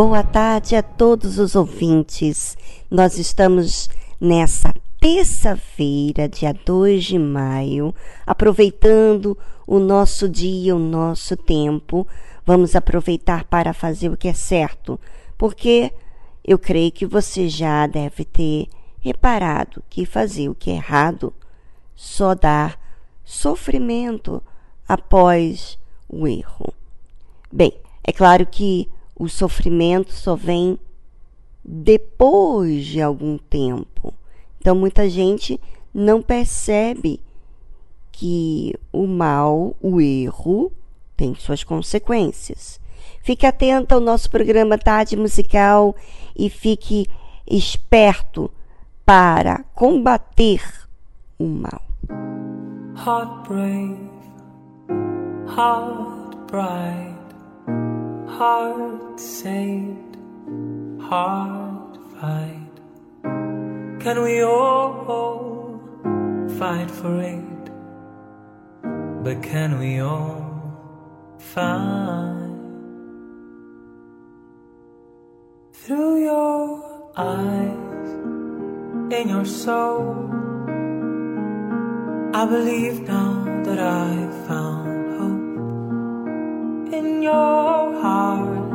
Boa tarde a todos os ouvintes. Nós estamos nessa terça-feira, dia 2 de maio, aproveitando o nosso dia, o nosso tempo. Vamos aproveitar para fazer o que é certo, porque eu creio que você já deve ter reparado que fazer o que é errado só dá sofrimento após o erro. Bem, é claro que o sofrimento só vem depois de algum tempo. Então, muita gente não percebe que o mal, o erro, tem suas consequências. Fique atento ao nosso programa Tarde Musical e fique esperto para combater o mal. Heart brave, heart bright. Heart saved, heart fight. Can we all fight for it? But can we all find through your eyes, in your soul? I believe now that I found in your heart,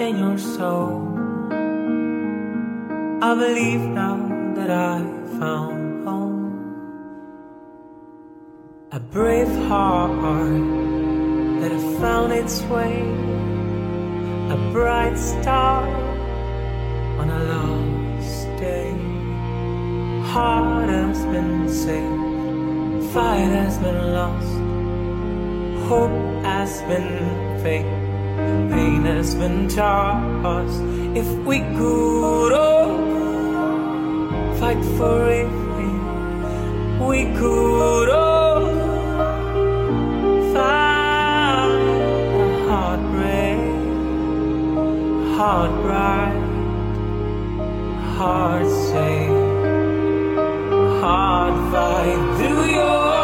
in your soul. I believe now that I found home. A brave heart that has found its way, a bright star on a lost day. Heart has been saved, fight has been lost, hope has been fake, pain has been tossed. If we could all fight for it, we could all find a heartbreak, heart bright, heart safe, heart fight through your.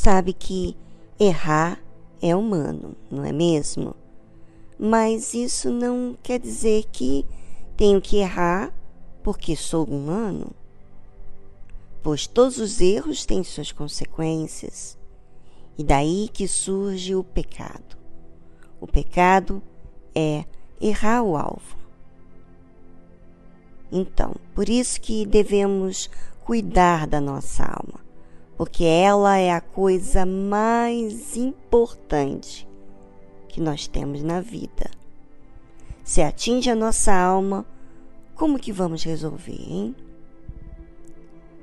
Sabe que errar é humano, não é mesmo? Mas isso não quer dizer que tenho que errar porque sou humano. Pois todos os erros têm suas consequências. E daí que surge o pecado. O pecado é errar o alvo. Então, por isso que devemos cuidar da nossa alma porque ela é a coisa mais importante que nós temos na vida. Se atinge a nossa alma, como que vamos resolver, hein?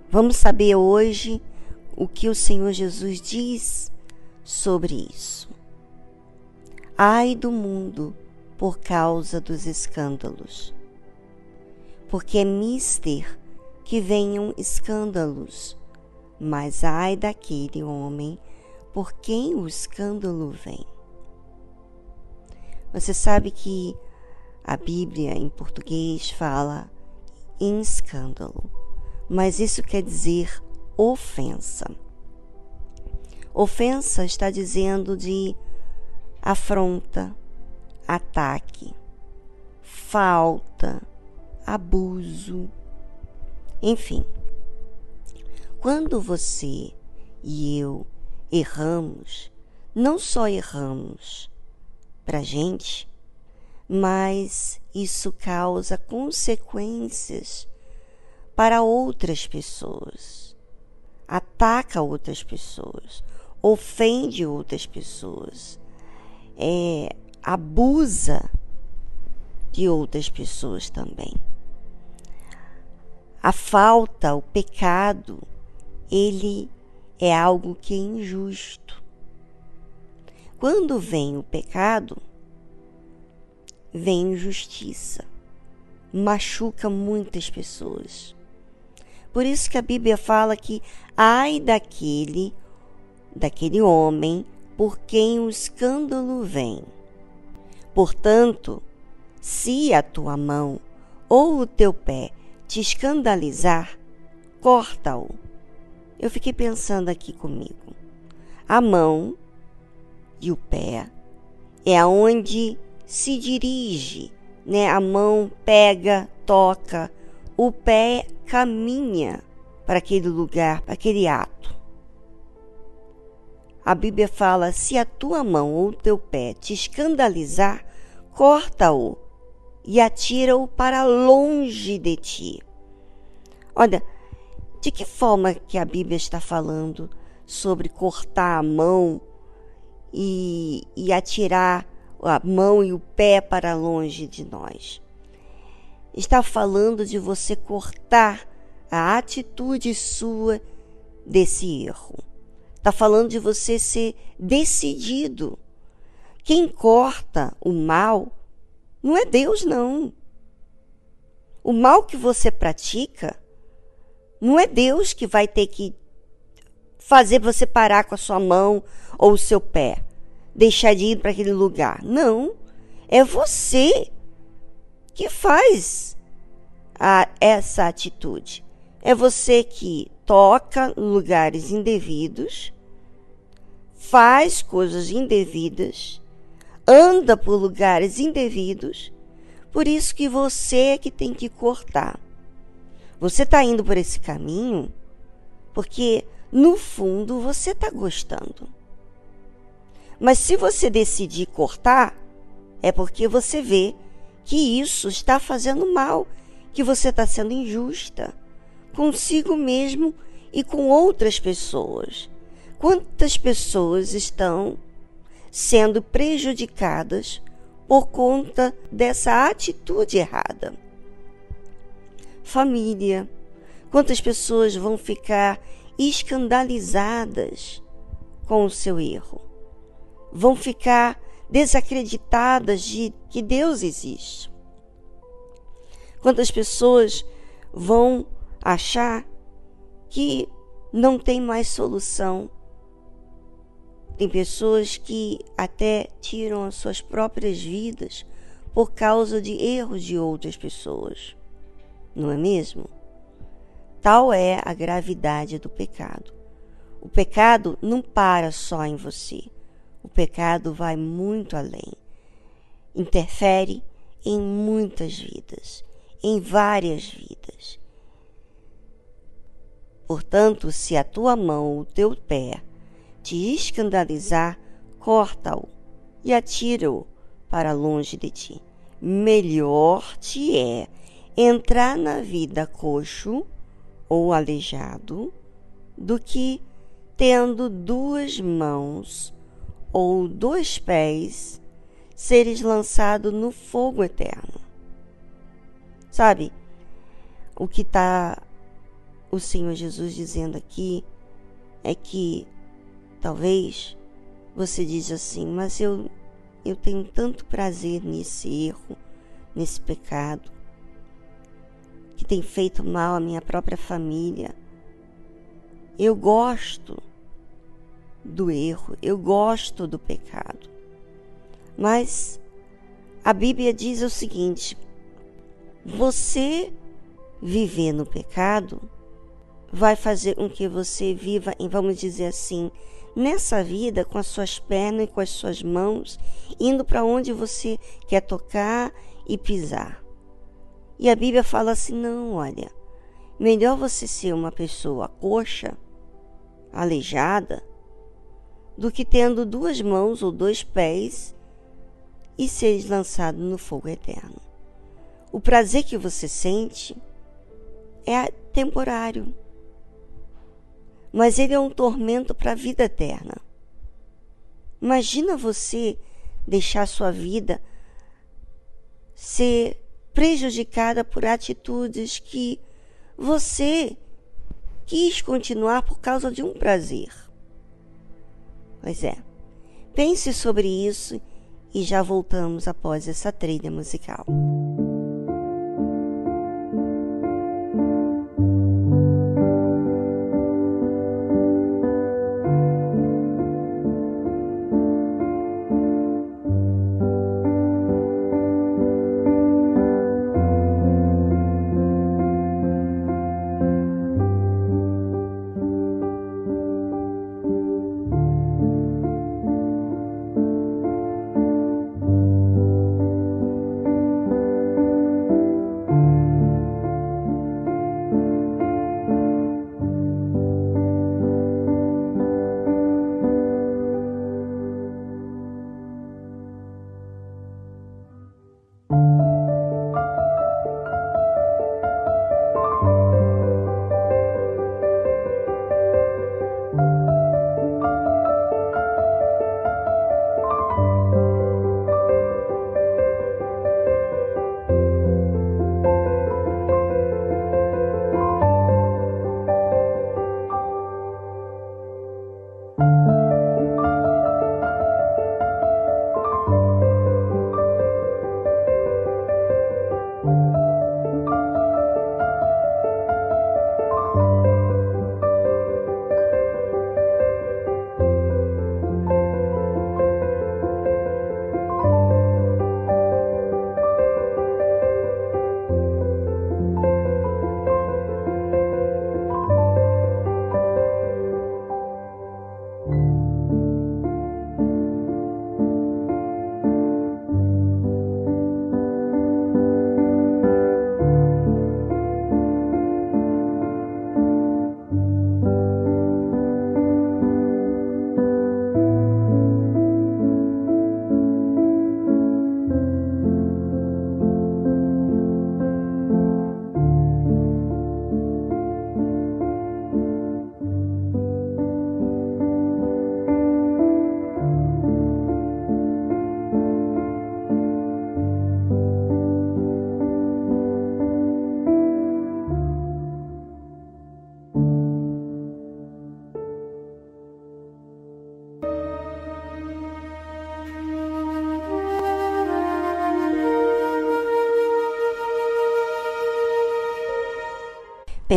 Vamos saber hoje o que o Senhor Jesus diz sobre isso. Ai do mundo por causa dos escândalos. Porque é mister que venham escândalos mas ai daquele homem por quem o escândalo vem. Você sabe que a Bíblia em português fala em escândalo, mas isso quer dizer ofensa. Ofensa está dizendo de afronta, ataque, falta, abuso, enfim. Quando você e eu erramos, não só erramos para gente, mas isso causa consequências para outras pessoas, ataca outras pessoas, ofende outras pessoas, é, abusa de outras pessoas também. A falta, o pecado, ele é algo que é injusto. Quando vem o pecado, vem injustiça, machuca muitas pessoas. Por isso que a Bíblia fala que ai daquele, daquele homem por quem o escândalo vem. Portanto, se a tua mão ou o teu pé te escandalizar, corta-o. Eu fiquei pensando aqui comigo. A mão e o pé é aonde se dirige, né? A mão pega, toca, o pé caminha para aquele lugar, para aquele ato. A Bíblia fala: se a tua mão ou o teu pé te escandalizar, corta-o e atira-o para longe de ti. Olha, de que forma que a Bíblia está falando sobre cortar a mão e, e atirar a mão e o pé para longe de nós? Está falando de você cortar a atitude sua desse erro. Está falando de você ser decidido. Quem corta o mal não é Deus, não. O mal que você pratica não é Deus que vai ter que fazer você parar com a sua mão ou o seu pé, deixar de ir para aquele lugar. Não. É você que faz a, essa atitude. É você que toca lugares indevidos, faz coisas indevidas, anda por lugares indevidos. Por isso que você é que tem que cortar. Você está indo por esse caminho porque no fundo você está gostando. Mas se você decidir cortar, é porque você vê que isso está fazendo mal, que você está sendo injusta consigo mesmo e com outras pessoas. Quantas pessoas estão sendo prejudicadas por conta dessa atitude errada? Família. Quantas pessoas vão ficar escandalizadas com o seu erro? Vão ficar desacreditadas de que Deus existe? Quantas pessoas vão achar que não tem mais solução. Tem pessoas que até tiram as suas próprias vidas por causa de erros de outras pessoas. Não é mesmo? Tal é a gravidade do pecado. O pecado não para só em você. O pecado vai muito além. Interfere em muitas vidas, em várias vidas. Portanto, se a tua mão ou o teu pé te escandalizar, corta-o e atira-o para longe de ti. Melhor te é entrar na vida coxo ou aleijado do que tendo duas mãos ou dois pés seres lançado no fogo eterno. Sabe, o que está o Senhor Jesus dizendo aqui é que talvez você diz assim, mas eu eu tenho tanto prazer nesse erro, nesse pecado, que tem feito mal à minha própria família. Eu gosto do erro, eu gosto do pecado. Mas a Bíblia diz o seguinte: você viver no pecado vai fazer com que você viva, vamos dizer assim, nessa vida com as suas pernas e com as suas mãos, indo para onde você quer tocar e pisar. E a Bíblia fala assim: não, olha, melhor você ser uma pessoa coxa, aleijada, do que tendo duas mãos ou dois pés e seres lançado no fogo eterno. O prazer que você sente é temporário mas ele é um tormento para a vida eterna. Imagina você deixar sua vida ser prejudicada por atitudes que você quis continuar por causa de um prazer. Pois é. Pense sobre isso e já voltamos após essa trilha musical.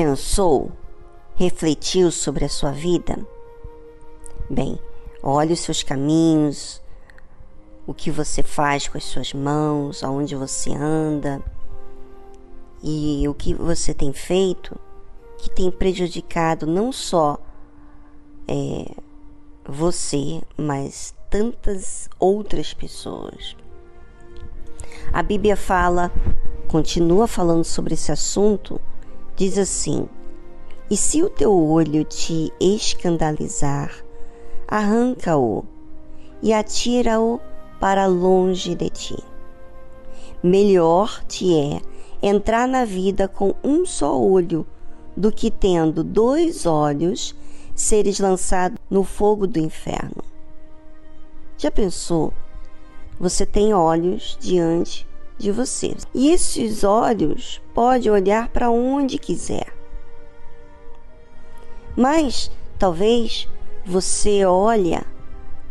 Pensou? Refletiu sobre a sua vida? Bem, olhe os seus caminhos, o que você faz com as suas mãos, aonde você anda e o que você tem feito que tem prejudicado não só é, você, mas tantas outras pessoas. A Bíblia fala, continua falando sobre esse assunto diz assim: E se o teu olho te escandalizar, arranca-o e atira-o para longe de ti. Melhor te é entrar na vida com um só olho do que tendo dois olhos seres lançado no fogo do inferno. Já pensou? Você tem olhos diante de você. E esses olhos pode olhar para onde quiser. Mas talvez você olha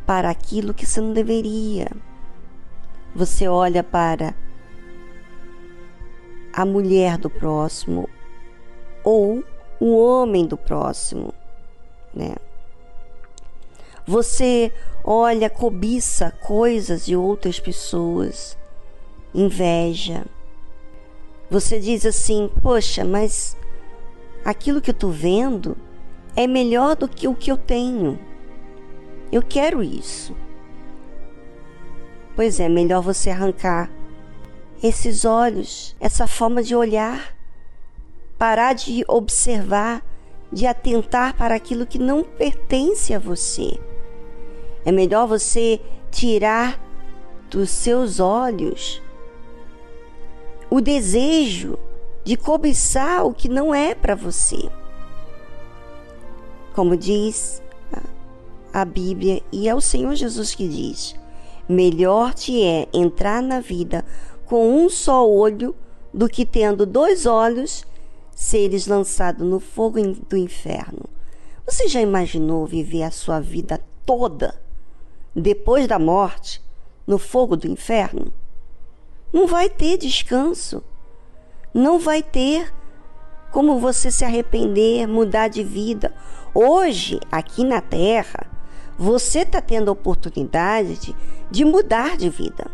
para aquilo que você não deveria. Você olha para a mulher do próximo ou o homem do próximo, né? Você olha, cobiça coisas de outras pessoas inveja. Você diz assim: Poxa, mas aquilo que eu estou vendo é melhor do que o que eu tenho. Eu quero isso. Pois é, melhor você arrancar esses olhos, essa forma de olhar, parar de observar, de atentar para aquilo que não pertence a você. É melhor você tirar dos seus olhos o desejo de cobiçar o que não é para você. Como diz a Bíblia, e é o Senhor Jesus que diz: melhor te é entrar na vida com um só olho do que tendo dois olhos seres lançado no fogo do inferno. Você já imaginou viver a sua vida toda depois da morte no fogo do inferno? Não vai ter descanso. Não vai ter como você se arrepender, mudar de vida. Hoje, aqui na Terra, você está tendo a oportunidade de, de mudar de vida.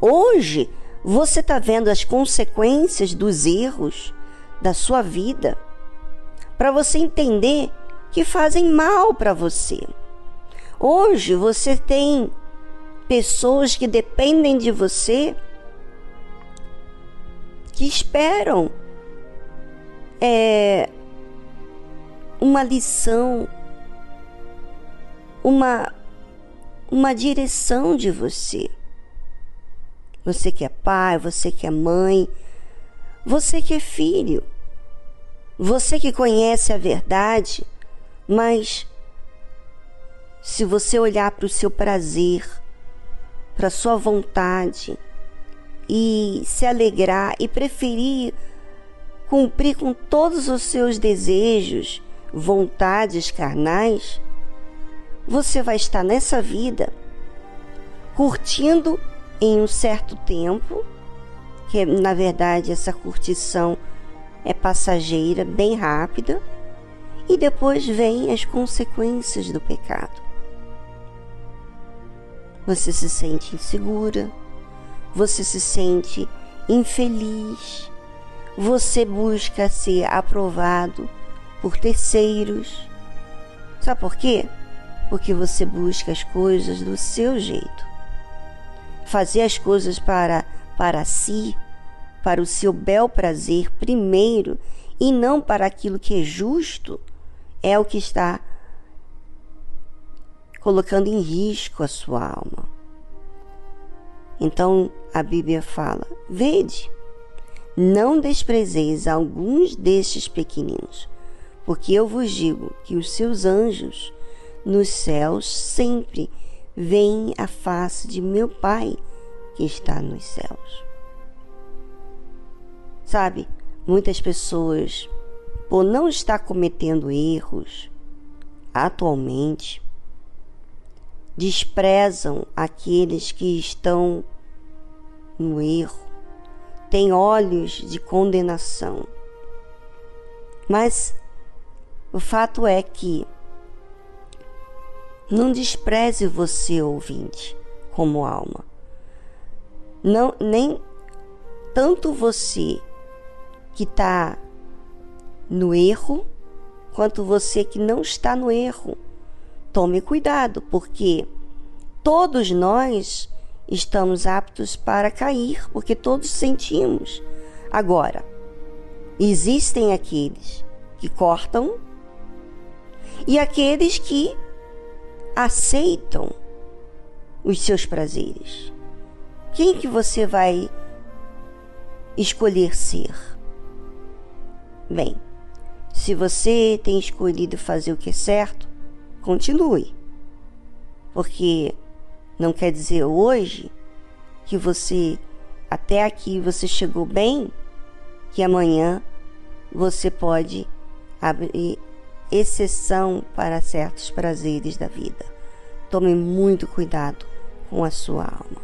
Hoje, você está vendo as consequências dos erros da sua vida para você entender que fazem mal para você. Hoje você tem pessoas que dependem de você que esperam é, uma lição, uma, uma direção de você. Você que é pai, você que é mãe, você que é filho, você que conhece a verdade, mas se você olhar para o seu prazer, para sua vontade e se alegrar e preferir cumprir com todos os seus desejos, vontades carnais, você vai estar nessa vida curtindo em um certo tempo, que na verdade essa curtição é passageira, bem rápida, e depois vêm as consequências do pecado. Você se sente insegura, você se sente infeliz, você busca ser aprovado por terceiros. Sabe por quê? Porque você busca as coisas do seu jeito fazer as coisas para, para si, para o seu bel prazer primeiro e não para aquilo que é justo, é o que está colocando em risco a sua alma. Então a Bíblia fala: Vede, não desprezeis alguns destes pequeninos, porque eu vos digo que os seus anjos nos céus sempre veem a face de meu Pai que está nos céus. Sabe, muitas pessoas, por não estar cometendo erros atualmente, desprezam aqueles que estão no erro, têm olhos de condenação. Mas o fato é que não despreze você, ouvinte, como alma. Não, nem tanto você que está no erro, quanto você que não está no erro. Tome cuidado, porque todos nós estamos aptos para cair, porque todos sentimos. Agora, existem aqueles que cortam e aqueles que aceitam os seus prazeres. Quem que você vai escolher ser? Bem, se você tem escolhido fazer o que é certo, continue. Porque não quer dizer hoje que você até aqui você chegou bem, que amanhã você pode abrir exceção para certos prazeres da vida. Tome muito cuidado com a sua alma.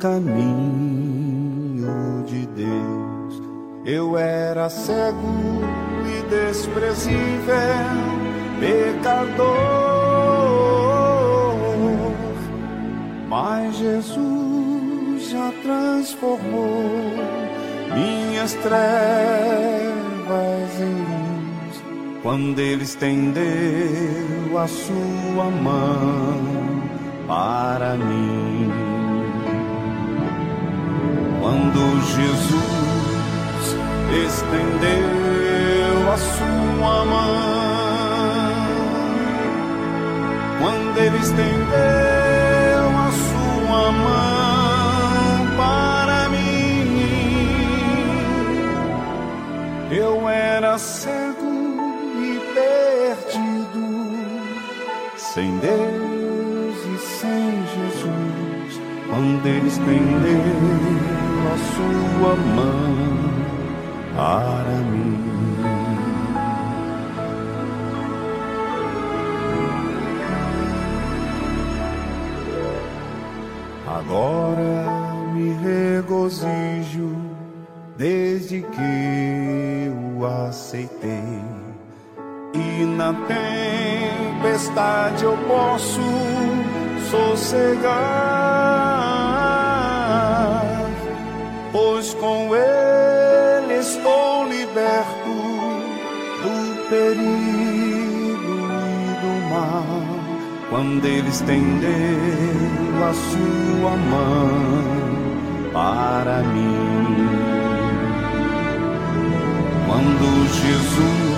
Caminho de Deus. Eu era cego e desprezível, pecador. Mas Jesus já transformou minhas trevas em luz quando Ele estendeu a sua mão para mim. Quando Jesus estendeu a sua mão, quando Ele estendeu a sua mão para mim, eu era cego e perdido, sem Deus e sem Jesus, quando Ele estendeu a sua mão mim. Agora me regozijo desde que o aceitei. E na tempestade eu posso sossegar pois com ele estou liberto do perigo e do mal. Quando ele estendeu a sua mão para mim, quando Jesus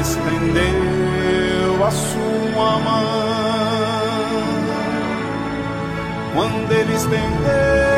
estendeu a sua mão, quando ele estendeu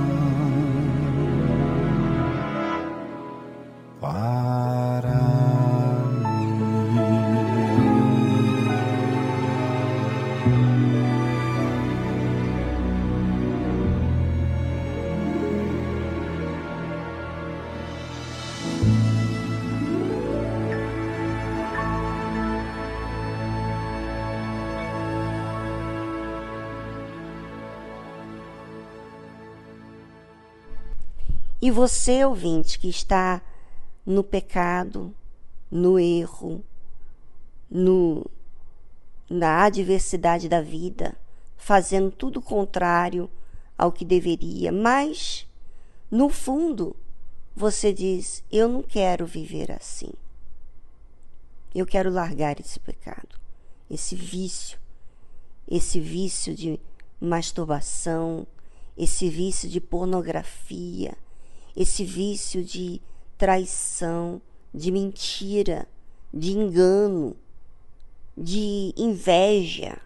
E você, ouvinte, que está no pecado, no erro, no, na adversidade da vida, fazendo tudo contrário ao que deveria, mas no fundo você diz: Eu não quero viver assim. Eu quero largar esse pecado, esse vício, esse vício de masturbação, esse vício de pornografia esse vício de traição, de mentira, de engano, de inveja,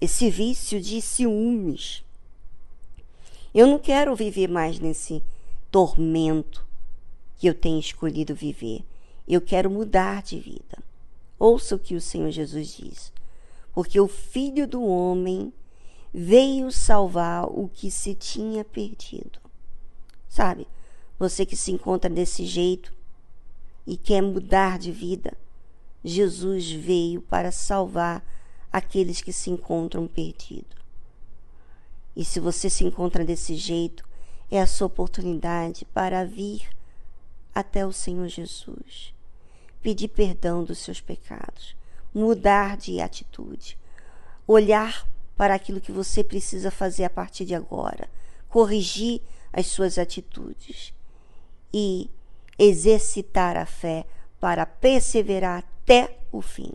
esse vício de ciúmes. Eu não quero viver mais nesse tormento que eu tenho escolhido viver. Eu quero mudar de vida. Ouça o que o Senhor Jesus diz. Porque o Filho do Homem veio salvar o que se tinha perdido. Sabe? Você que se encontra desse jeito e quer mudar de vida, Jesus veio para salvar aqueles que se encontram perdidos. E se você se encontra desse jeito, é a sua oportunidade para vir até o Senhor Jesus, pedir perdão dos seus pecados, mudar de atitude, olhar para aquilo que você precisa fazer a partir de agora, corrigir as suas atitudes e exercitar a fé para perseverar até o fim.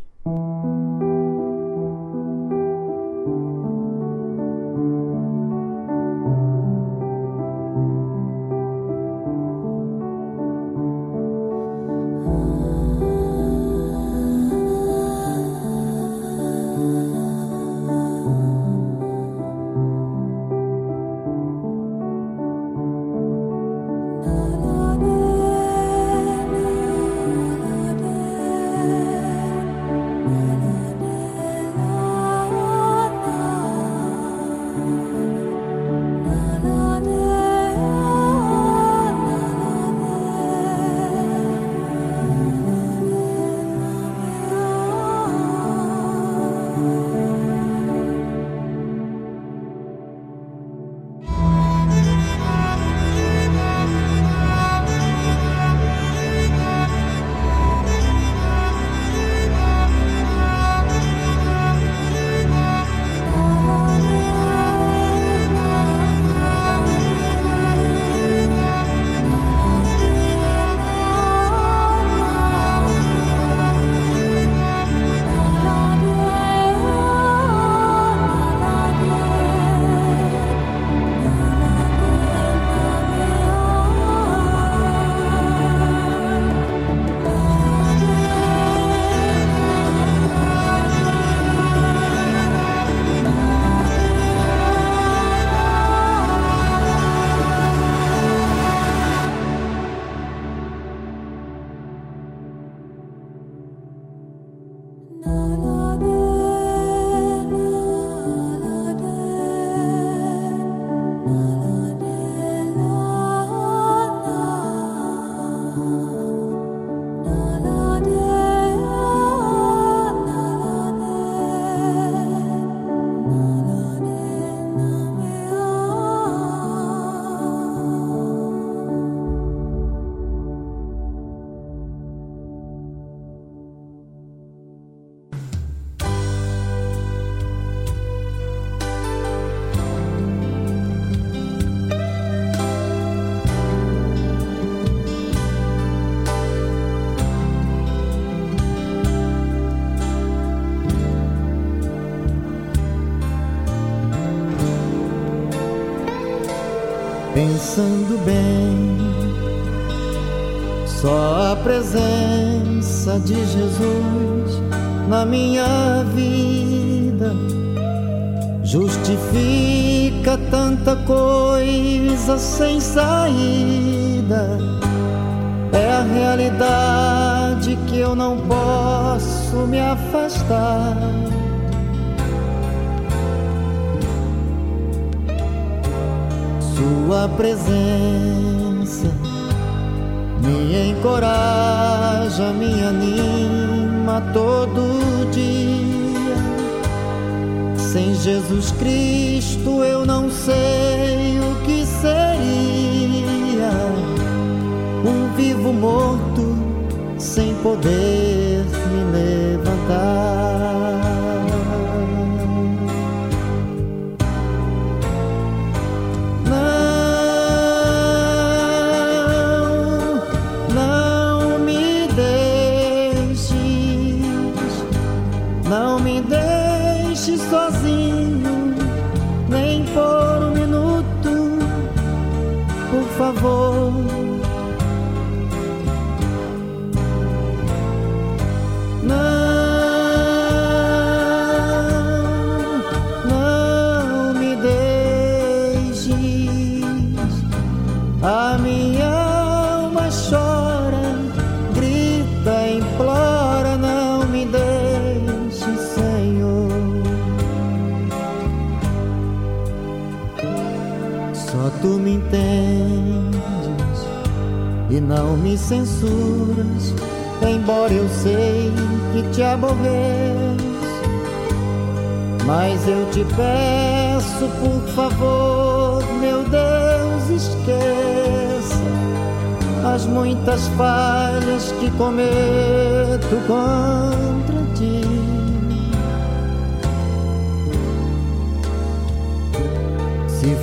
Pensando bem. Só a presença de Jesus na minha vida justifica tanta coisa sem saída. É a realidade que eu não posso me afastar. Sua presença me encoraja, me anima todo dia. Sem Jesus Cristo eu não sei o que seria. Um vivo morto sem poder me levantar. Não me censuras, embora eu sei que te aborreço. Mas eu te peço, por favor, meu Deus, esqueça as muitas falhas que cometo contra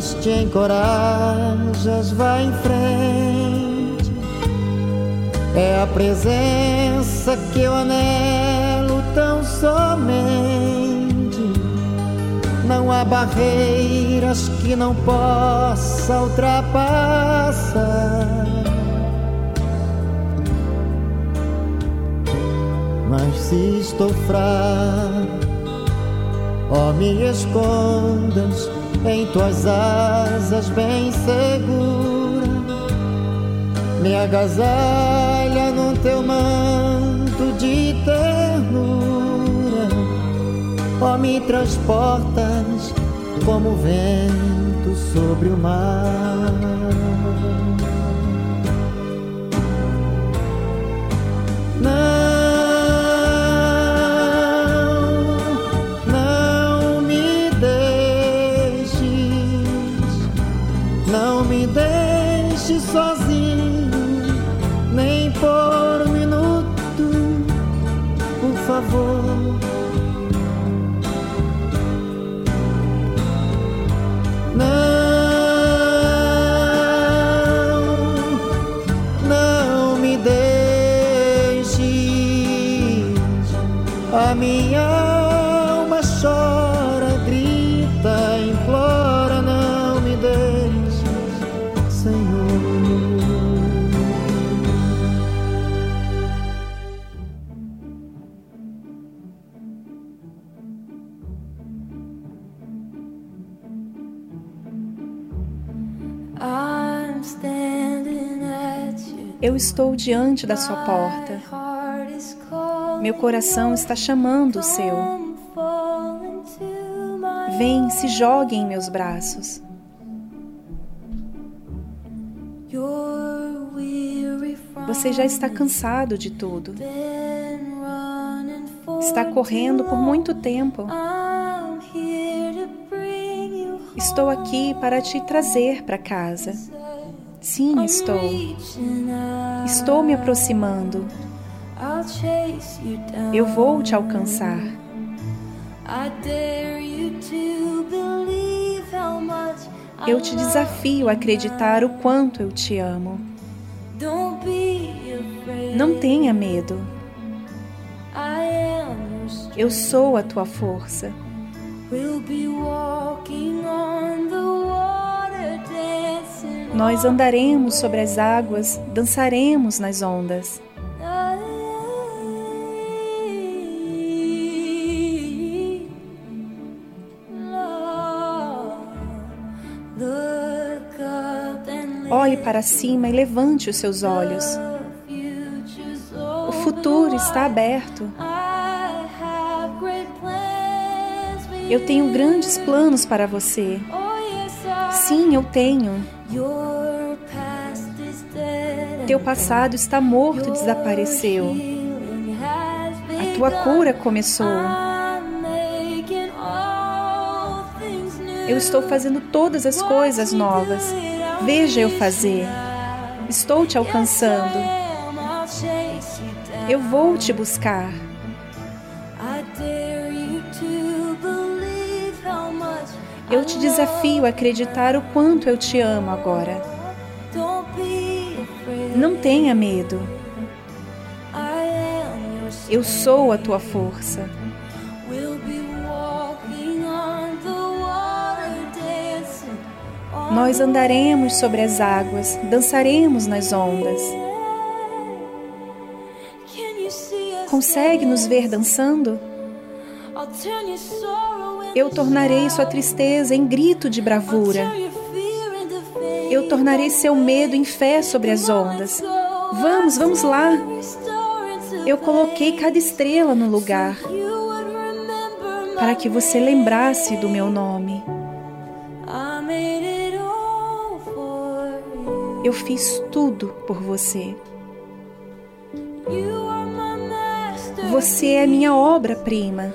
Te encorajas, vai em frente. É a presença que eu anelo tão somente. Não há barreiras que não possa ultrapassar. Mas se estou fraco, ó, me escondas em tuas asas bem segura, me agasalha no teu manto de ternura, ó me transportas como vento sobre o mar. Minha alma chora, estou diante da sua porta. Meu coração está chamando o seu. Vem, se jogue em meus braços. Você já está cansado de tudo. Está correndo por muito tempo. Estou aqui para te trazer para casa. Sim, estou. Estou me aproximando. Eu vou te alcançar. Eu te desafio a acreditar o quanto eu te amo. Não tenha medo. Eu sou a tua força. Nós andaremos sobre as águas, dançaremos nas ondas. Olhe para cima e levante os seus olhos. O futuro está aberto. Eu tenho grandes planos para você. Sim, eu tenho. Teu passado está morto desapareceu. A tua cura começou. Eu estou fazendo todas as coisas novas. Veja eu fazer. Estou te alcançando. Eu vou te buscar. Eu te desafio a acreditar o quanto eu te amo agora. Não tenha medo. Eu sou a tua força. Nós andaremos sobre as águas, dançaremos nas ondas. Consegue nos ver dançando? Eu tornarei sua tristeza em grito de bravura. Eu tornarei seu medo em fé sobre as ondas. Vamos, vamos lá. Eu coloquei cada estrela no lugar para que você lembrasse do meu nome. Eu fiz tudo por você. Você é minha obra-prima.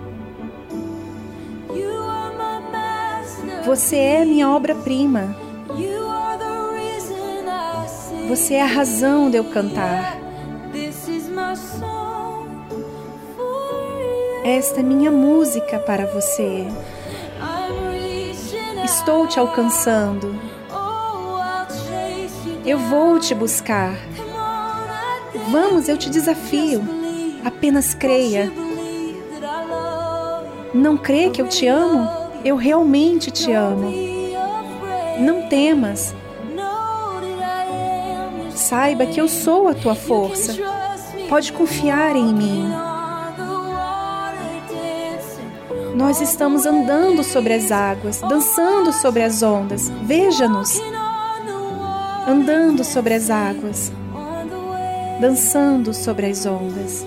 Você é minha obra-prima. Você é a razão de eu cantar. Esta é minha música para você. Estou te alcançando. Eu vou te buscar. Vamos, eu te desafio. Apenas creia. Não crê que eu te amo? Eu realmente te amo. Não temas. Saiba que eu sou a tua força. Pode confiar em mim. Nós estamos andando sobre as águas, dançando sobre as ondas. Veja-nos. Andando sobre as águas, dançando sobre as ondas.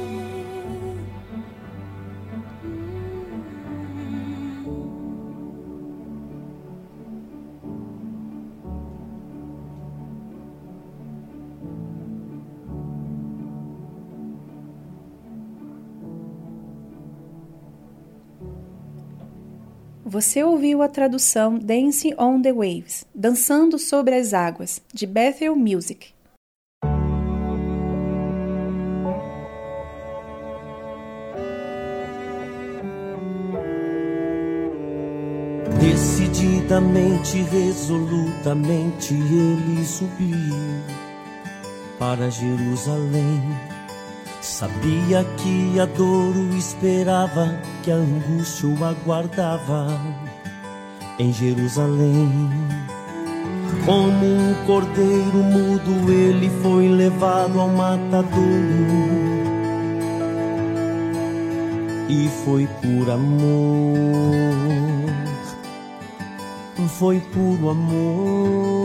Você ouviu a tradução Dancing on the Waves, Dançando sobre as Águas, de Bethel Music. Decididamente, resolutamente, ele subiu para Jerusalém. Sabia que a dor o esperava, que a angústia o aguardava em Jerusalém. Como um cordeiro mudo, ele foi levado ao matadouro. E foi por amor, foi por amor.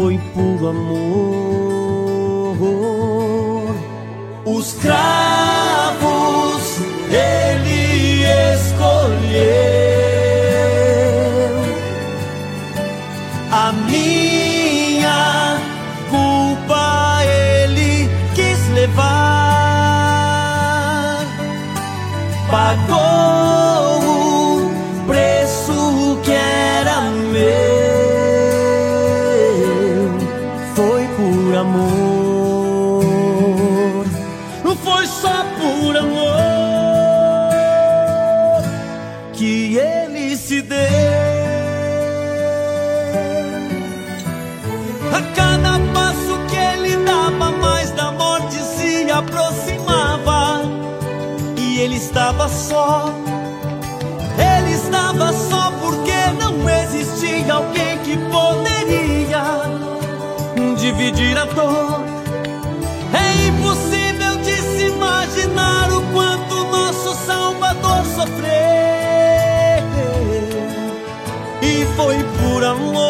foi por amor. Os cravos ele escolheu alguém que poderia dividir a dor. É impossível de se imaginar o quanto nosso Salvador sofreu. E foi por amor,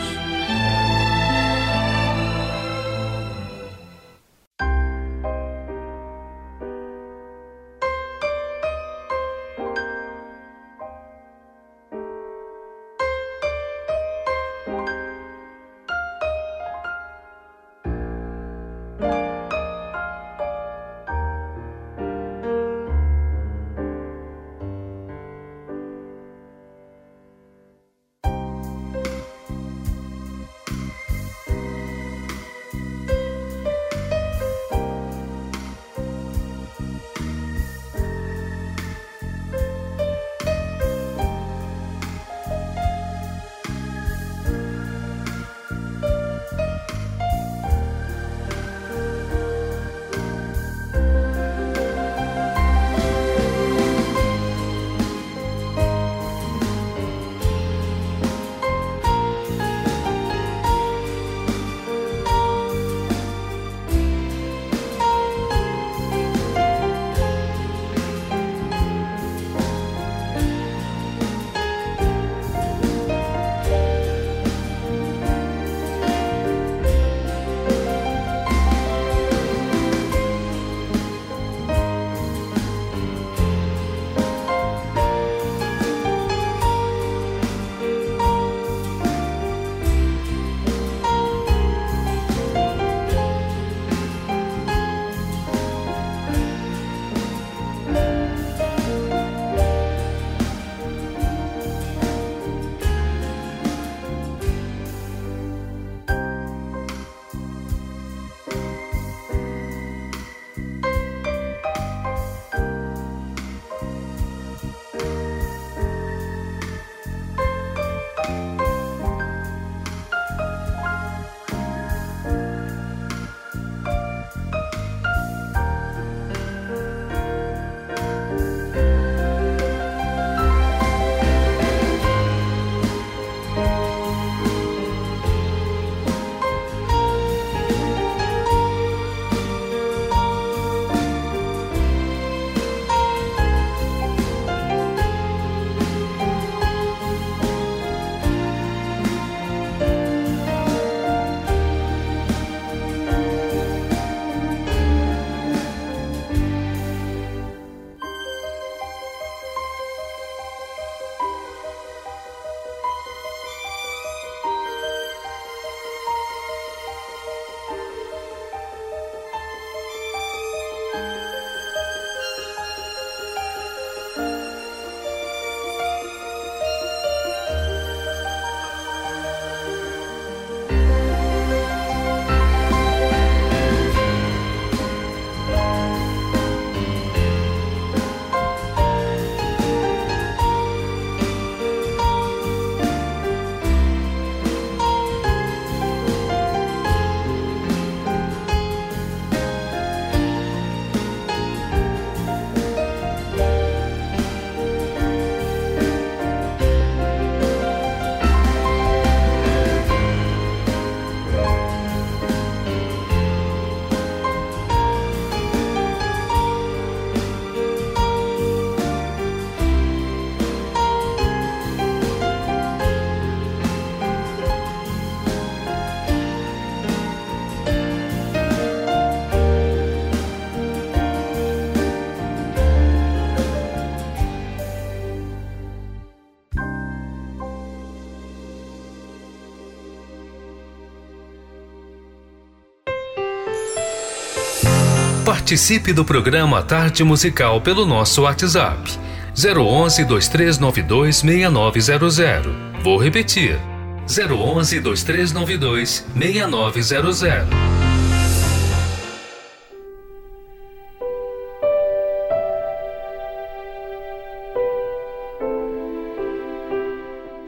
Participe do programa Tarde Musical pelo nosso WhatsApp 011 2392 6900. Vou repetir. 011 2392 6900.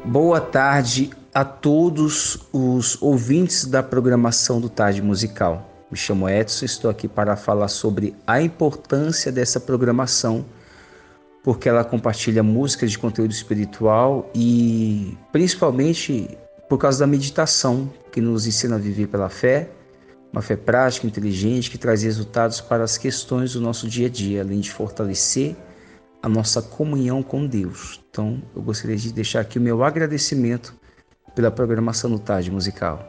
Boa tarde, a todos os ouvintes da programação do Tarde Musical. Me chamo Edson, estou aqui para falar sobre a importância dessa programação, porque ela compartilha músicas de conteúdo espiritual e principalmente por causa da meditação, que nos ensina a viver pela fé, uma fé prática, inteligente, que traz resultados para as questões do nosso dia a dia, além de fortalecer a nossa comunhão com Deus. Então, eu gostaria de deixar aqui o meu agradecimento pela programação do Tarde Musical.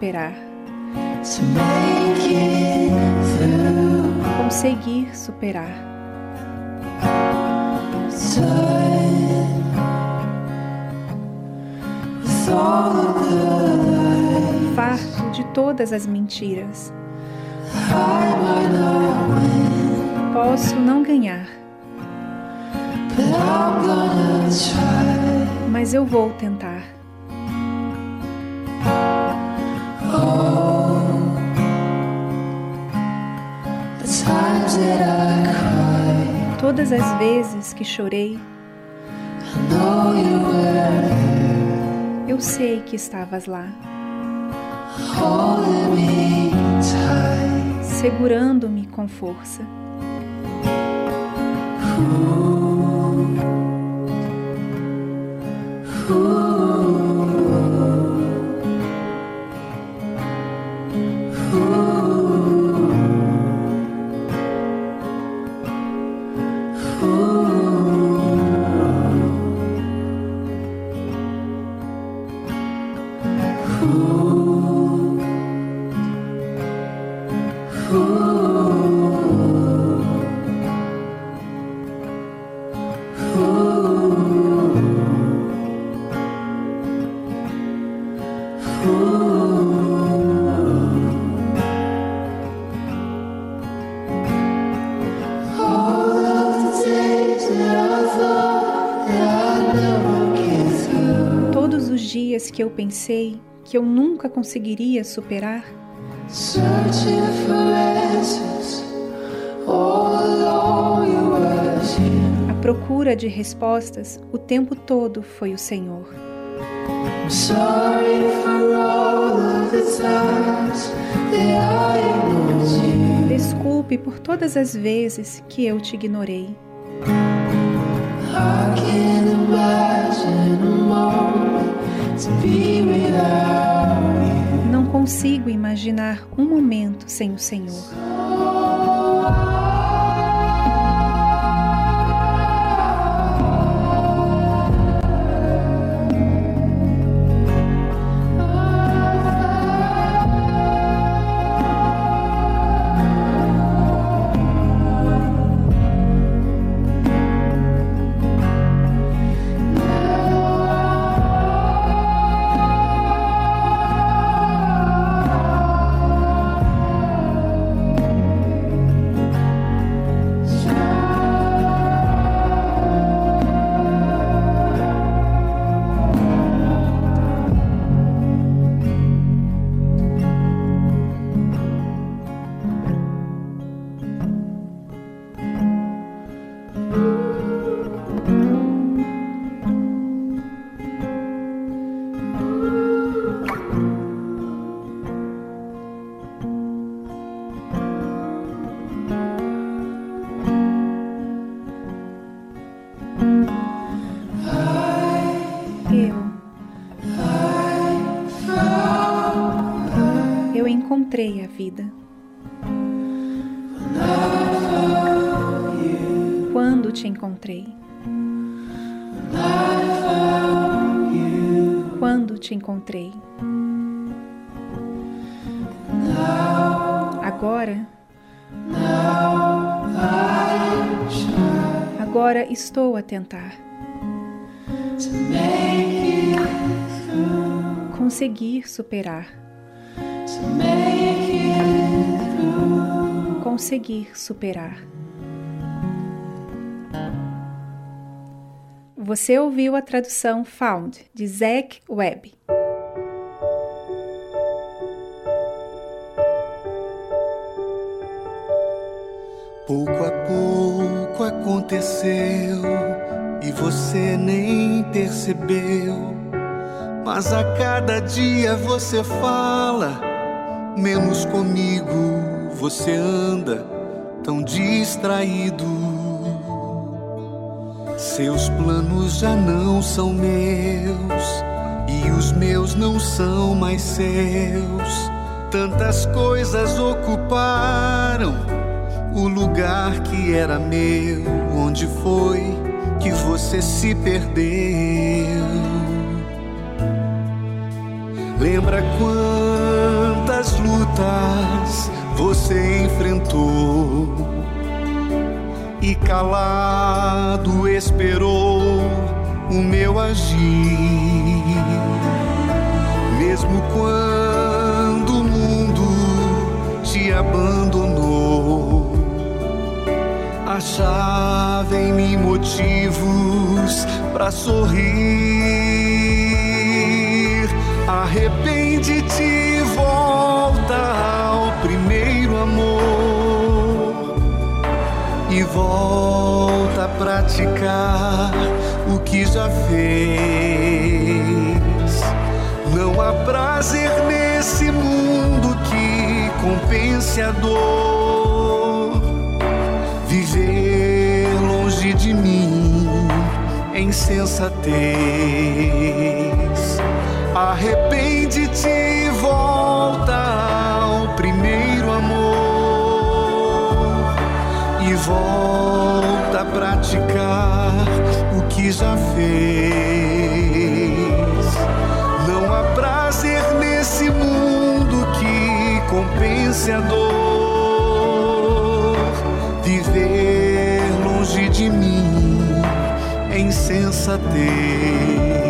Superar. Conseguir superar. Farto de todas as mentiras. Posso não ganhar. Mas eu vou tentar. Todas as vezes que chorei, eu sei que estavas lá, segurando-me com força. Que eu pensei que eu nunca conseguiria superar? A procura de respostas o tempo todo foi o Senhor. Desculpe por todas as vezes que eu te ignorei. I can't imagine a moment não consigo imaginar um momento sem o Senhor. Te encontrei? Agora. Agora estou a tentar. Conseguir superar. Conseguir superar. Você ouviu a tradução Found de Zack Webb. Pouco a pouco aconteceu e você nem percebeu. Mas a cada dia você fala, menos comigo você anda tão distraído. Seus planos já não são meus e os meus não são mais seus. Tantas coisas ocuparam o lugar que era meu, onde foi que você se perdeu? Lembra quantas lutas você enfrentou e calado esperou o meu agir, mesmo quando o mundo te abandonou achava em mim motivos para sorrir. Arrepende-te e volta volta a praticar o que já fez. Não há prazer nesse mundo que compense a dor viver longe de mim em insensatez. Arrepende-te e volta volta a praticar o que já fez. Não há prazer nesse mundo que compense a dor viver longe de mim em insensatez.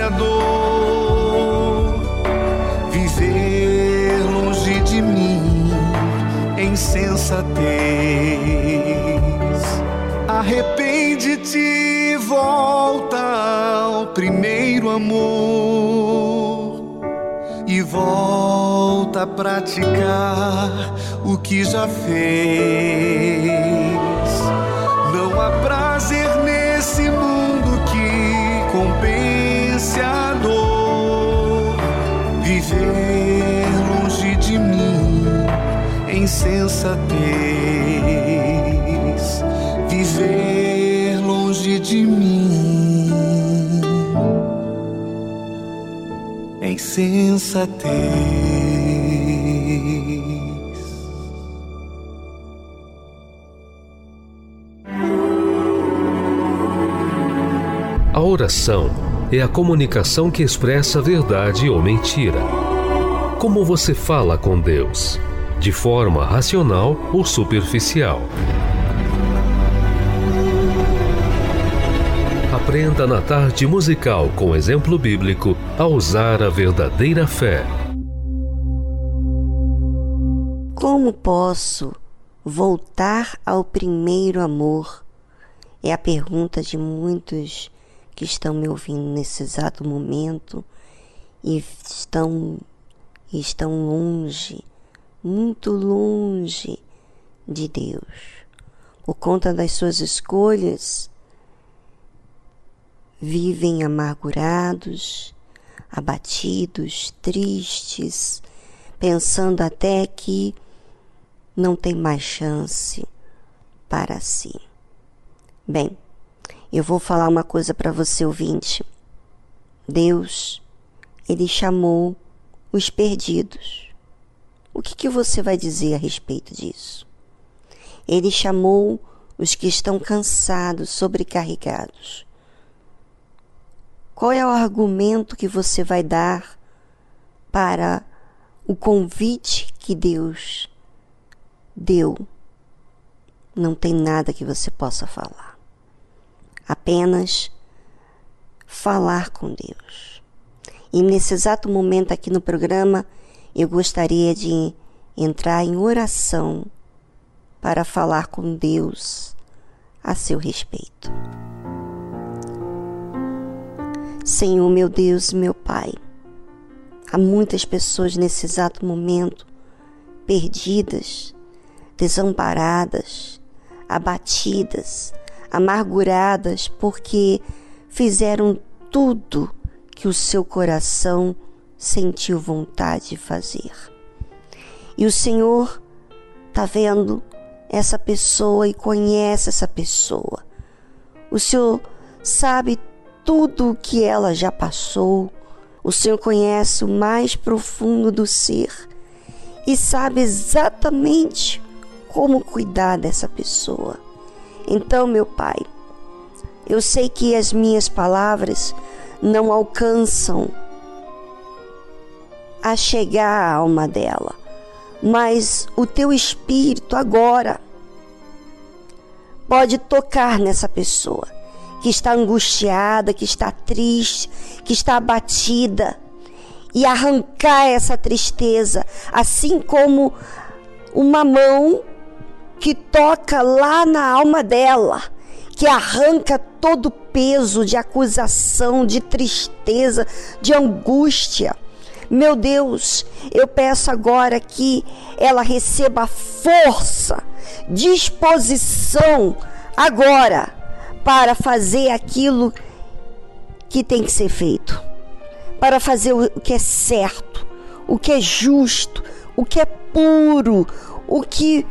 a dor. Viver longe de mim em insensatez. Arrepende-te e volta ao primeiro amor e volta a praticar o que já fez. Em insensatez. Viver longe de mim em sensatez. A oração é a comunicação que expressa verdade ou mentira. Como você fala com Deus? De forma racional ou superficial? Aprenda na tarde musical com exemplo bíblico a usar a verdadeira fé. Como posso voltar ao primeiro amor? É a pergunta de muitos que estão me ouvindo nesse exato momento e estão estão longe, muito longe de Deus. Por conta das suas escolhas, vivem amargurados, abatidos, tristes, pensando até que não tem mais chance para si. Bem, eu vou falar uma coisa para você ouvinte. Deus, ele chamou os perdidos. O que, que você vai dizer a respeito disso? Ele chamou os que estão cansados, sobrecarregados. Qual é o argumento que você vai dar para o convite que Deus deu? Não tem nada que você possa falar. Apenas falar com Deus. E nesse exato momento aqui no programa, eu gostaria de entrar em oração para falar com Deus a seu respeito. Senhor, meu Deus, meu Pai, há muitas pessoas nesse exato momento perdidas, desamparadas, abatidas, amarguradas porque fizeram tudo que o seu coração sentiu vontade de fazer. E o Senhor está vendo essa pessoa e conhece essa pessoa. O Senhor sabe tudo o que ela já passou. O Senhor conhece o mais profundo do ser e sabe exatamente como cuidar dessa pessoa. Então, meu Pai, eu sei que as minhas palavras não alcançam a chegar à alma dela, mas o teu espírito agora pode tocar nessa pessoa que está angustiada, que está triste, que está abatida e arrancar essa tristeza, assim como uma mão que toca lá na alma dela, que arranca todo o peso de acusação, de tristeza, de angústia. Meu Deus, eu peço agora que ela receba força, disposição agora para fazer aquilo que tem que ser feito, para fazer o que é certo, o que é justo, o que é puro, o que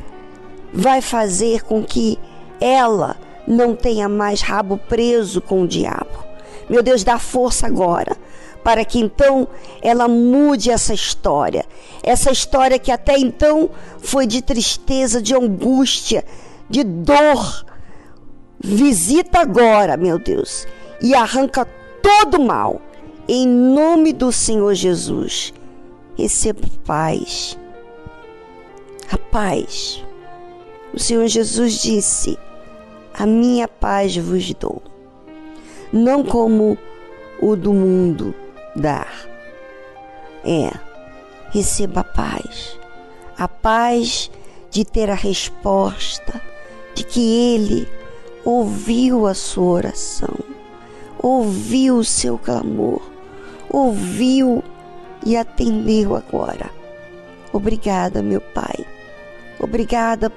vai fazer com que ela não tenha mais rabo preso com o diabo. Meu Deus, dá força agora para que então ela mude essa história. Essa história que até então foi de tristeza, de angústia, de dor, Visita agora, meu Deus, e arranca todo mal. Em nome do Senhor Jesus. Receba paz. A paz. O Senhor Jesus disse: A minha paz vos dou. Não como o do mundo dar. É, receba a paz. A paz de ter a resposta de que Ele ouviu a sua oração, ouviu o seu clamor, ouviu e atendeu agora. Obrigada, meu Pai. Obrigada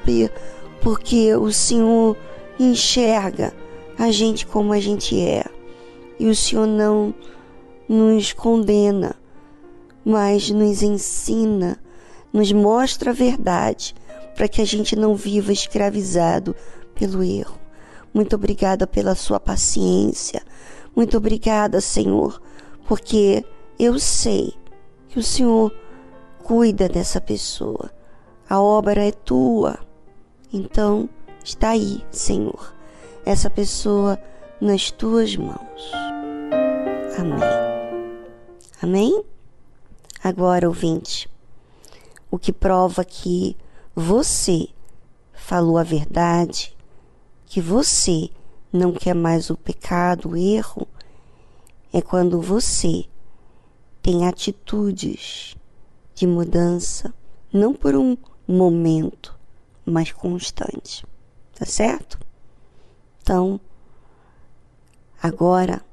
porque o Senhor enxerga a gente como a gente é. E o Senhor não nos condena, mas nos ensina, nos mostra a verdade para que a gente não viva escravizado pelo erro. Muito obrigada pela sua paciência. Muito obrigada, Senhor, porque eu sei que o Senhor cuida dessa pessoa. A obra é tua. Então, está aí, Senhor, essa pessoa nas tuas mãos. Amém. Amém? Agora, ouvinte, o que prova que você falou a verdade, que você não quer mais o pecado, o erro, é quando você tem atitudes de mudança, não por um momento, mas constante. Tá certo? Então, agora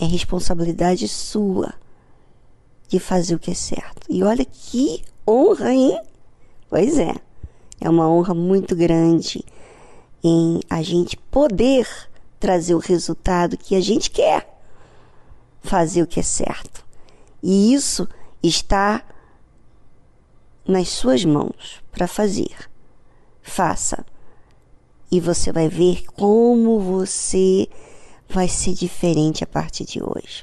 é responsabilidade sua de fazer o que é certo. E olha que honra, hein? Pois é, é uma honra muito grande em a gente poder trazer o resultado que a gente quer, fazer o que é certo. E isso está nas suas mãos para fazer. Faça. E você vai ver como você vai ser diferente a partir de hoje.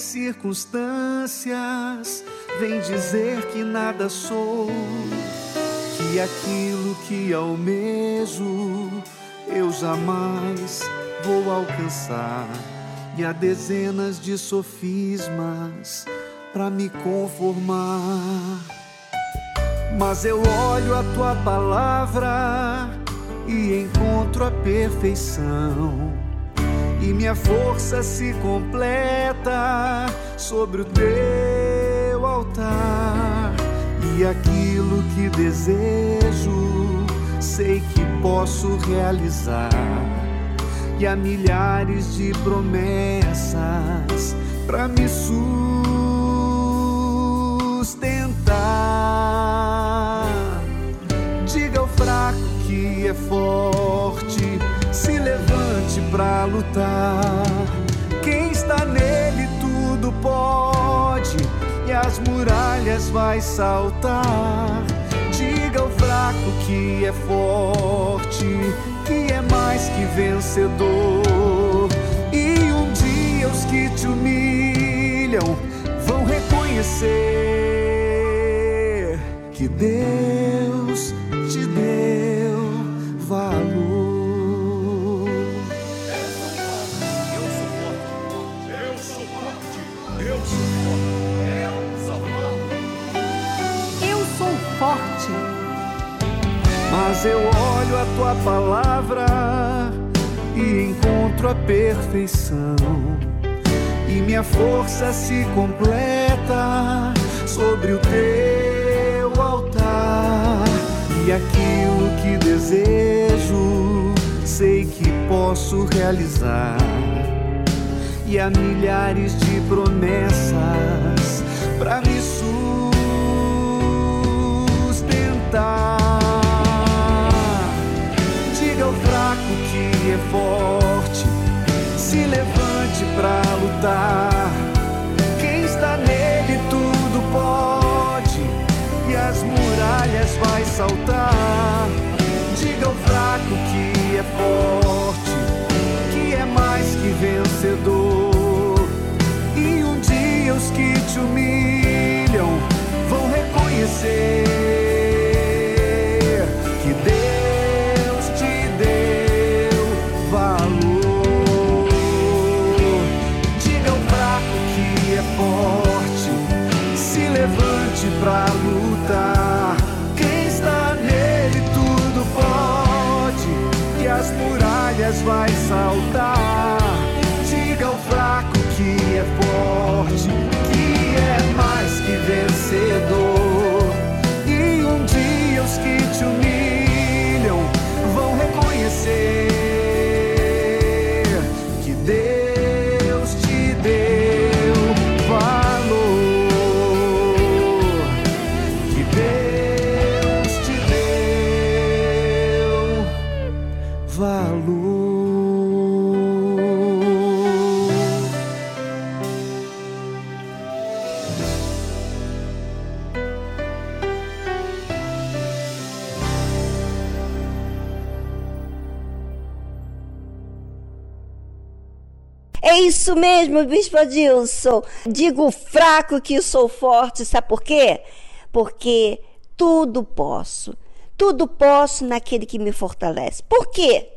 Circunstâncias vem dizer que nada sou, que aquilo que almejo eu jamais vou alcançar. E há dezenas de sofismas para me conformar. Mas eu olho a tua palavra e encontro a perfeição. E minha força se completa sobre o teu altar. E aquilo que desejo, sei que posso realizar. E há milhares de promessas para me sustentar. Diga ao fraco que é forte, levante pra lutar. Quem está nele tudo pode, e as muralhas vai saltar. Diga ao fraco que é forte, que é mais que vencedor. E um dia os que te humilham vão reconhecer que Deus te deu Mas eu olho a tua palavra e encontro a perfeição. E minha força se completa sobre o teu altar. E aquilo que desejo, sei que posso realizar. E há milhares de promessas para me sustentar. É forte, se levante pra lutar. Quem está nele tudo pode, e as muralhas vai saltar. Diga ao fraco que é forte, que é mais que vencedor. E um dia os que te humilham vão reconhecer isso mesmo, Bispo Adilson. Digo fraco que sou forte, sabe por quê? Porque tudo posso. Tudo posso naquele que me fortalece. Por quê?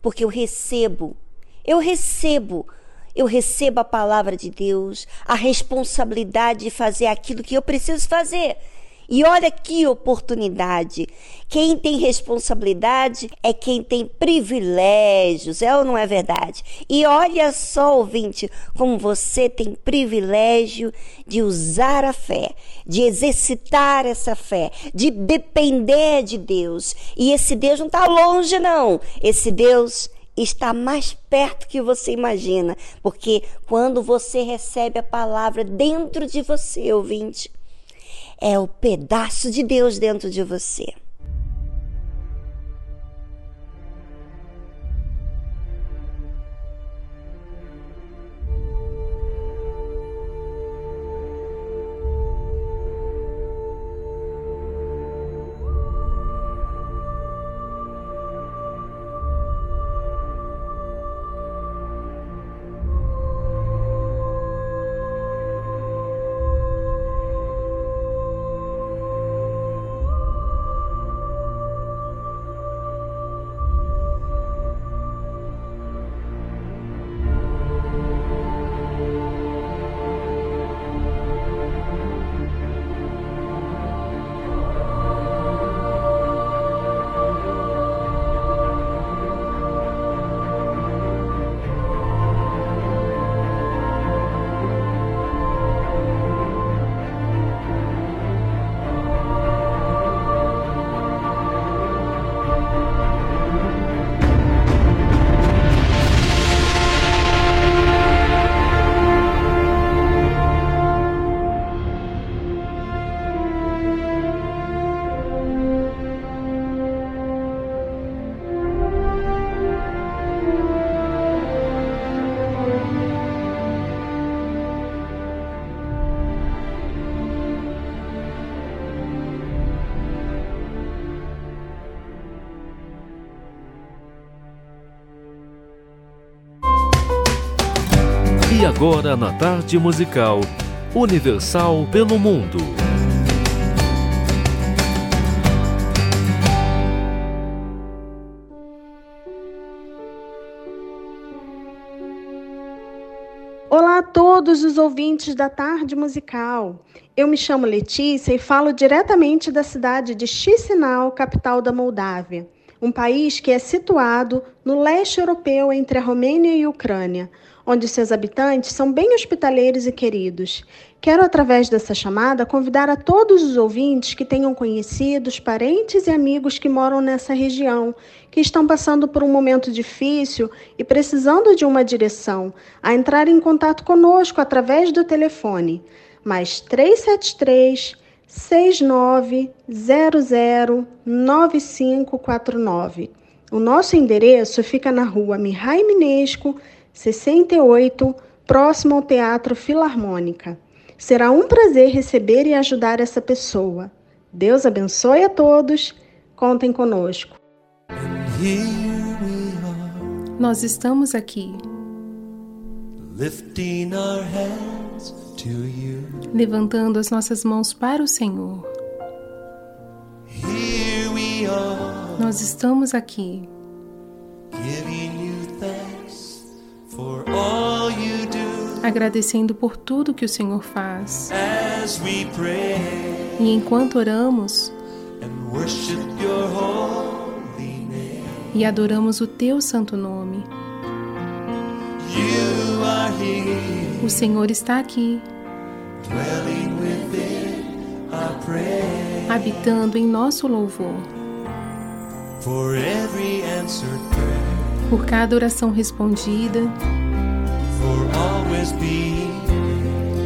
Porque eu recebo. Eu recebo eu recebo a palavra de Deus, a responsabilidade de fazer aquilo que eu preciso fazer. E olha que oportunidade. Quem tem responsabilidade é quem tem privilégios, é ou não é verdade? E olha só, ouvinte, como você tem privilégio de usar a fé, de exercitar essa fé, de depender de Deus. E esse Deus não está longe, não. Esse Deus está mais perto que você imagina, porque quando você recebe a palavra dentro de você, ouvinte, é o pedaço de Deus dentro de você. Agora na tarde musical Universal pelo Mundo. Olá a todos os ouvintes da Tarde Musical. Eu me chamo Letícia e falo diretamente da cidade de Chisinau, capital da Moldávia, um país que é situado no leste europeu entre a Romênia e a Ucrânia, onde seus habitantes são bem hospitaleiros e queridos. Quero, através dessa chamada, convidar a todos os ouvintes que tenham conhecidos, parentes e amigos que moram nessa região, que estão passando por um momento difícil e precisando de uma direção, a entrar em contato conosco através do telefone mais 373 6900 9549. O nosso endereço fica na rua Mihai Minesco, 68, próximo ao Teatro Filarmônica. Será um prazer receber e ajudar essa pessoa. Deus abençoe a todos. Contem conosco. Nós estamos aqui. Levantando as nossas mãos para o Senhor. Nós estamos aqui. Agradecendo por tudo que o Senhor faz. E enquanto oramos e adoramos o teu santo nome, o Senhor está aqui, habitando em nosso louvor. Por cada oração respondida,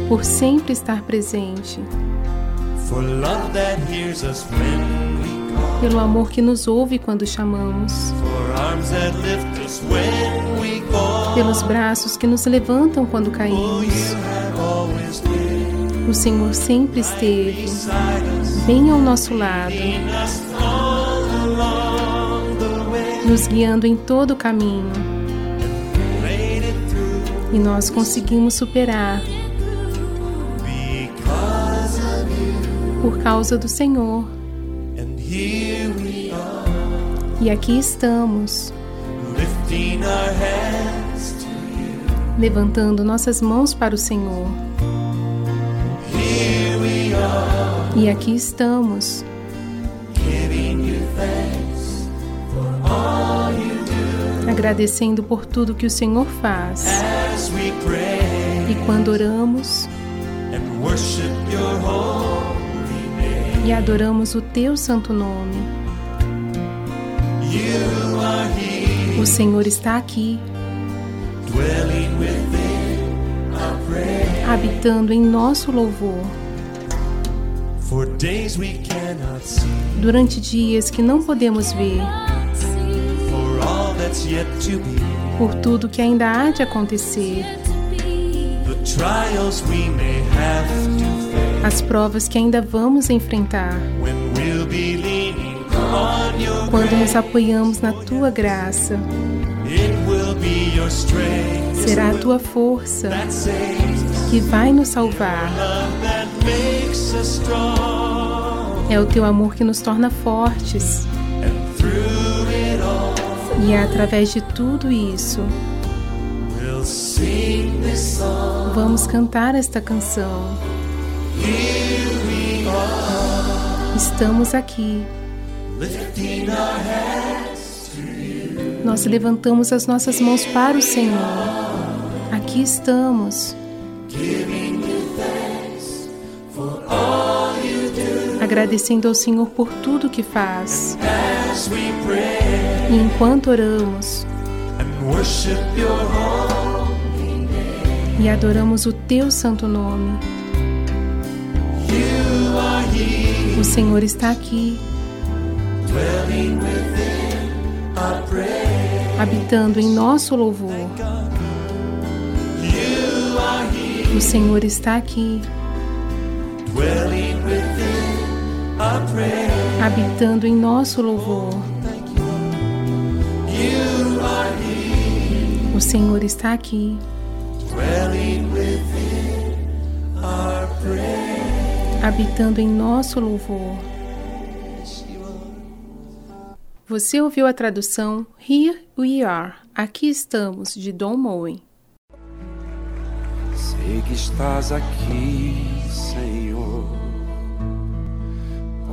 por sempre estar presente, pelo amor que nos ouve quando chamamos, pelos braços que nos levantam quando caímos. O Senhor sempre esteve bem ao nosso lado, nos guiando em todo o caminho E nós conseguimos superar. Por causa do Senhor. E aqui estamos, levantando nossas mãos para o Senhor. E aqui estamos, agradecendo por tudo que o Senhor faz. E quando oramos e adoramos o teu santo nome, o Senhor está aqui, habitando em nosso louvor. Durante dias que não podemos ver, por tudo que ainda há de acontecer, as provas que ainda vamos enfrentar, quando nos apoiamos na tua graça, será a tua força que vai nos salvar. É o teu amor que nos torna fortes. E é através de tudo isso, vamos cantar esta canção. Estamos aqui. Nós levantamos as nossas mãos para o Senhor. Aqui estamos. Agradecendo ao Senhor por tudo que faz. E enquanto oramos e adoramos o teu santo nome, o Senhor está aqui, habitando em nosso louvor. O Senhor está aqui, habitando em nosso louvor. O Senhor está aqui. Habitando em nosso louvor. Você ouviu a tradução Here We Are, Aqui Estamos, de Don Moen. Sei que estás aqui, Senhor.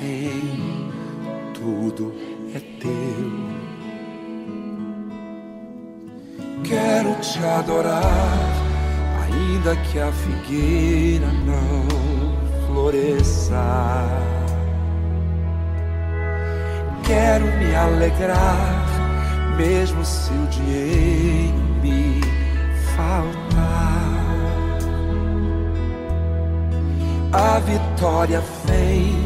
tem, tudo é teu. Quero te adorar, ainda que a figueira não floresça. Quero me alegrar, mesmo se o dinheiro me faltar. A vitória vem,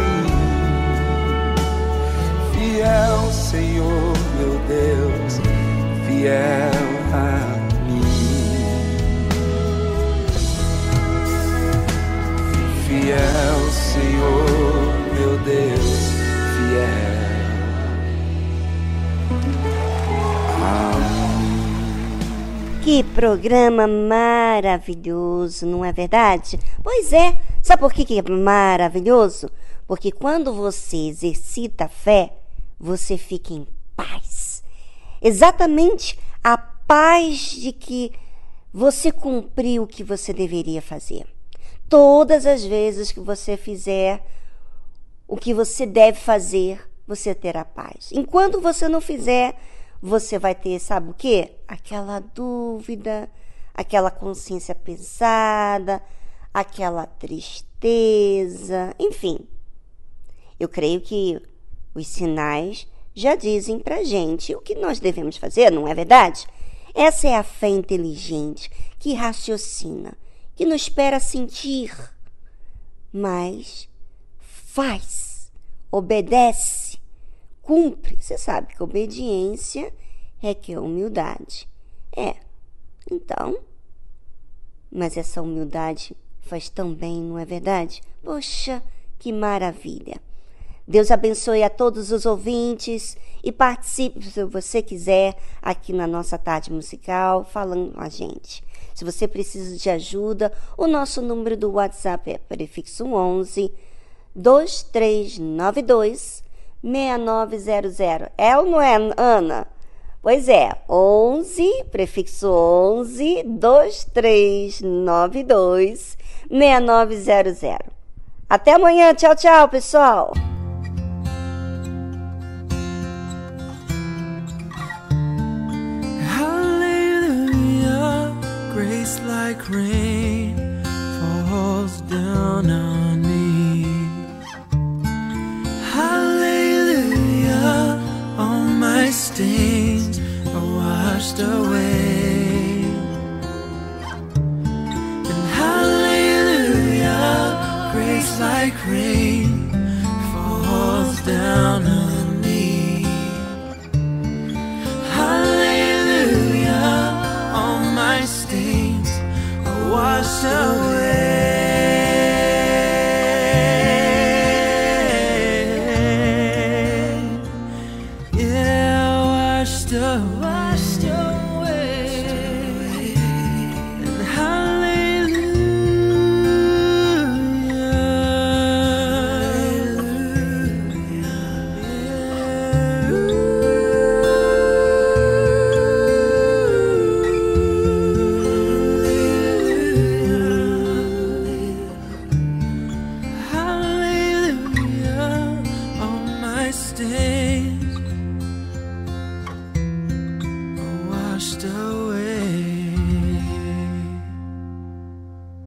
Fiel, Senhor, meu Deus, fiel a mim. Fiel, Senhor, meu Deus, fiel a mim. Que programa maravilhoso, não é verdade? Pois é. Sabe por que, que é maravilhoso? Porque quando você exercita a fé, você fica em paz. Exatamente a paz de que você cumpriu o que você deveria fazer. Todas as vezes que você fizer o que você deve fazer, você terá paz. Enquanto você não fizer, você vai ter, sabe o quê? Aquela dúvida, aquela consciência pesada, aquela tristeza, enfim. Eu creio que os sinais já dizem pra gente o que nós devemos fazer, não é verdade? Essa é a fé inteligente que raciocina, que não espera sentir, mas faz, obedece, cumpre. Você sabe que obediência que é humildade. É. Então, mas essa humildade faz tão bem, não é verdade? Poxa, que maravilha! Deus abençoe a todos os ouvintes e participe, se você quiser, aqui na nossa tarde musical, falando com a gente. Se você precisa de ajuda, o nosso número do WhatsApp é prefixo 11 2392 6900. É ou não é, Ana? Pois é, 11, prefixo 11 2392 6900. Até amanhã, tchau, tchau, pessoal. Grace like rain falls down on me. Hallelujah, all my stains are washed away. And hallelujah, grace like rain falls down shower